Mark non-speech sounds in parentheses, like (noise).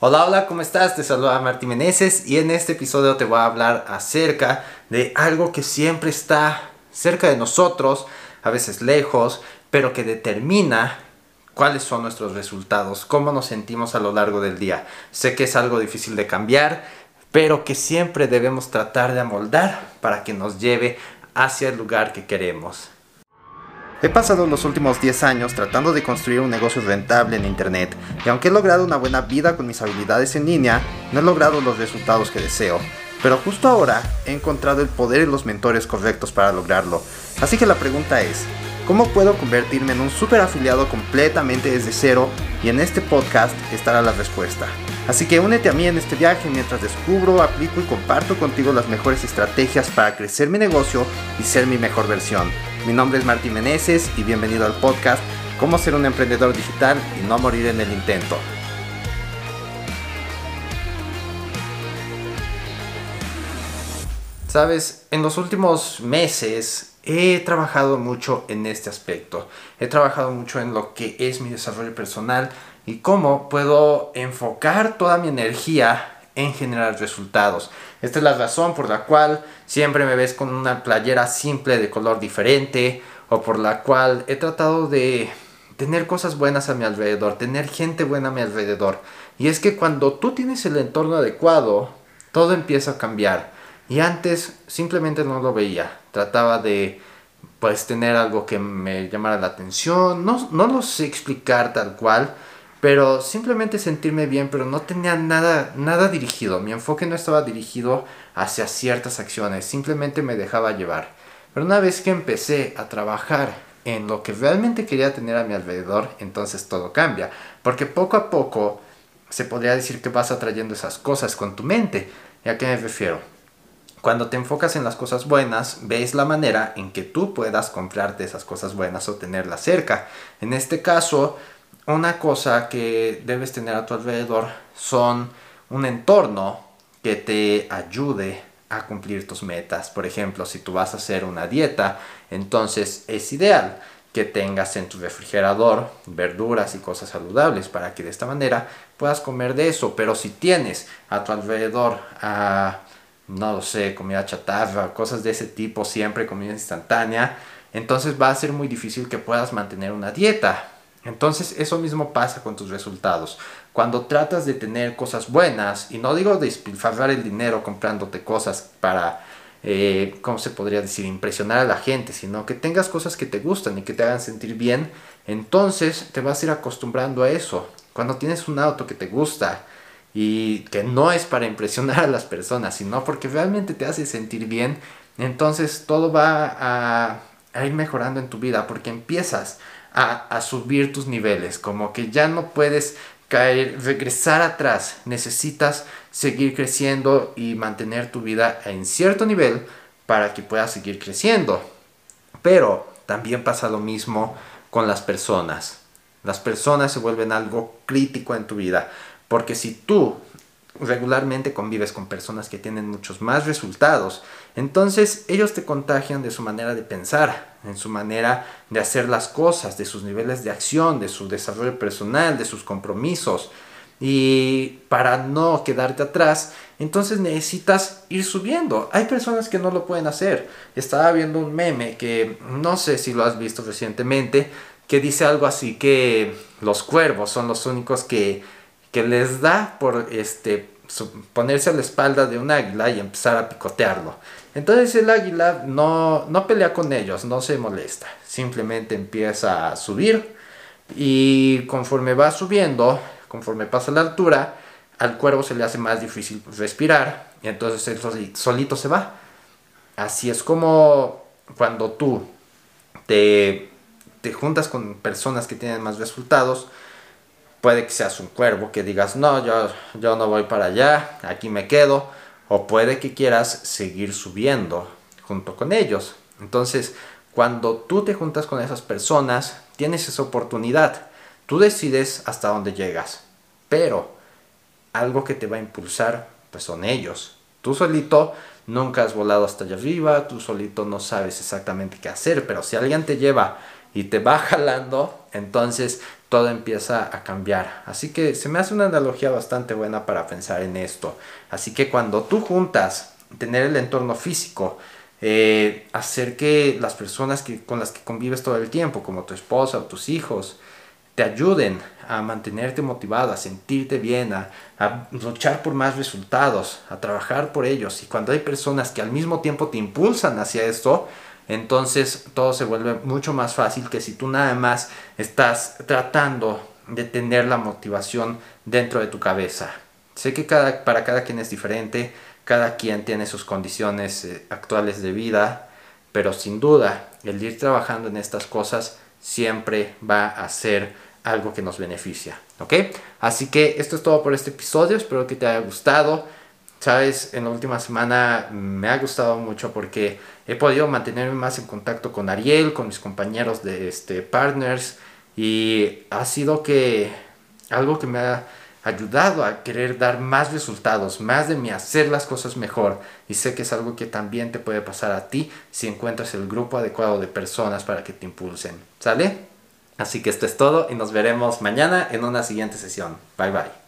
Hola, hola, ¿cómo estás? Te saluda Martín Meneses y en este episodio te voy a hablar acerca de algo que siempre está cerca de nosotros, a veces lejos, pero que determina cuáles son nuestros resultados, cómo nos sentimos a lo largo del día. Sé que es algo difícil de cambiar, pero que siempre debemos tratar de amoldar para que nos lleve hacia el lugar que queremos. He pasado los últimos 10 años tratando de construir un negocio rentable en Internet y aunque he logrado una buena vida con mis habilidades en línea, no he logrado los resultados que deseo. Pero justo ahora he encontrado el poder y los mentores correctos para lograrlo. Así que la pregunta es, ¿cómo puedo convertirme en un super afiliado completamente desde cero? Y en este podcast estará la respuesta. Así que únete a mí en este viaje mientras descubro, aplico y comparto contigo las mejores estrategias para crecer mi negocio y ser mi mejor versión. Mi nombre es Martín Meneses y bienvenido al podcast Cómo ser un emprendedor digital y no morir en el intento. Sabes, en los últimos meses he trabajado mucho en este aspecto. He trabajado mucho en lo que es mi desarrollo personal y cómo puedo enfocar toda mi energía en generar resultados. Esta es la razón por la cual siempre me ves con una playera simple de color diferente o por la cual he tratado de tener cosas buenas a mi alrededor, tener gente buena a mi alrededor. Y es que cuando tú tienes el entorno adecuado, todo empieza a cambiar. Y antes simplemente no lo veía. Trataba de pues tener algo que me llamara la atención. No, no lo sé explicar tal cual pero simplemente sentirme bien, pero no tenía nada, nada dirigido. Mi enfoque no estaba dirigido hacia ciertas acciones, simplemente me dejaba llevar. Pero una vez que empecé a trabajar en lo que realmente quería tener a mi alrededor, entonces todo cambia. Porque poco a poco se podría decir que vas atrayendo esas cosas con tu mente. ¿Y a qué me refiero? Cuando te enfocas en las cosas buenas, ves la manera en que tú puedas comprarte esas cosas buenas o tenerlas cerca. En este caso, una cosa que debes tener a tu alrededor son un entorno que te ayude a cumplir tus metas. Por ejemplo, si tú vas a hacer una dieta, entonces es ideal que tengas en tu refrigerador verduras y cosas saludables para que de esta manera puedas comer de eso. Pero si tienes a tu alrededor, no lo sé, comida chatarra, cosas de ese tipo, siempre comida instantánea, entonces va a ser muy difícil que puedas mantener una dieta. Entonces eso mismo pasa con tus resultados. Cuando tratas de tener cosas buenas, y no digo despilfarrar el dinero comprándote cosas para, eh, ¿cómo se podría decir?, impresionar a la gente, sino que tengas cosas que te gustan y que te hagan sentir bien, entonces te vas a ir acostumbrando a eso. Cuando tienes un auto que te gusta y que no es para impresionar a las personas, sino porque realmente te hace sentir bien, entonces todo va a, a ir mejorando en tu vida porque empiezas a, subir tus niveles, como que ya no puedes caer, regresar atrás, necesitas seguir creciendo y mantener tu vida en cierto nivel para que puedas seguir creciendo. Pero también pasa lo mismo con las personas. Las personas se vuelven algo crítico en tu vida, porque si tú regularmente convives con personas que tienen muchos más resultados, entonces ellos te contagian de su manera de pensar, en su manera de hacer las cosas, de sus niveles de acción, de su desarrollo personal, de sus compromisos. Y para no quedarte atrás, entonces necesitas ir subiendo. Hay personas que no lo pueden hacer. Estaba viendo un meme que no sé si lo has visto recientemente, que dice algo así que los cuervos son los únicos que que les da por este ponerse a la espalda de un águila y empezar a picotearlo. Entonces el águila no, no pelea con ellos, no se molesta, simplemente empieza a subir y conforme va subiendo, conforme pasa la altura, al cuervo se le hace más difícil respirar y entonces él solito se va. Así es como cuando tú te, te juntas con personas que tienen más resultados, Puede que seas un cuervo que digas, no, yo, yo no voy para allá, aquí me quedo. O puede que quieras seguir subiendo junto con ellos. Entonces, cuando tú te juntas con esas personas, tienes esa oportunidad. Tú decides hasta dónde llegas. Pero algo que te va a impulsar, pues son ellos. Tú solito nunca has volado hasta allá arriba, tú solito no sabes exactamente qué hacer, pero si alguien te lleva y te va (laughs) jalando, entonces todo empieza a cambiar. Así que se me hace una analogía bastante buena para pensar en esto. Así que cuando tú juntas tener el entorno físico, eh, hacer que las personas que, con las que convives todo el tiempo, como tu esposa o tus hijos, te ayuden a mantenerte motivado, a sentirte bien, a, a, luchar por más resultados, a trabajar por ellos. Y cuando hay personas que al mismo tiempo te impulsan hacia esto, entonces todo se vuelve mucho más fácil que si tú nada más estás tratando de tener la motivación dentro de tu cabeza. Sé que cada, para cada quien es diferente, cada quien tiene sus condiciones eh, actuales de vida, pero sin duda el ir trabajando en estas cosas siempre va a ser algo que nos beneficia, ¿ok? Así que esto es todo por este episodio, espero que te haya gustado. Sabes, en la última semana me ha gustado mucho porque he podido mantenerme más en contacto con Ariel, con mis compañeros de este, partners y ha sido que algo que me ha ayudado a querer dar más resultados, más de mí, hacer las cosas mejor. Y sé que es algo que también te puede pasar a ti si encuentras el grupo adecuado de personas para que te impulsen. ¿Sale? Así que esto es todo y nos veremos mañana en una siguiente sesión. Bye bye.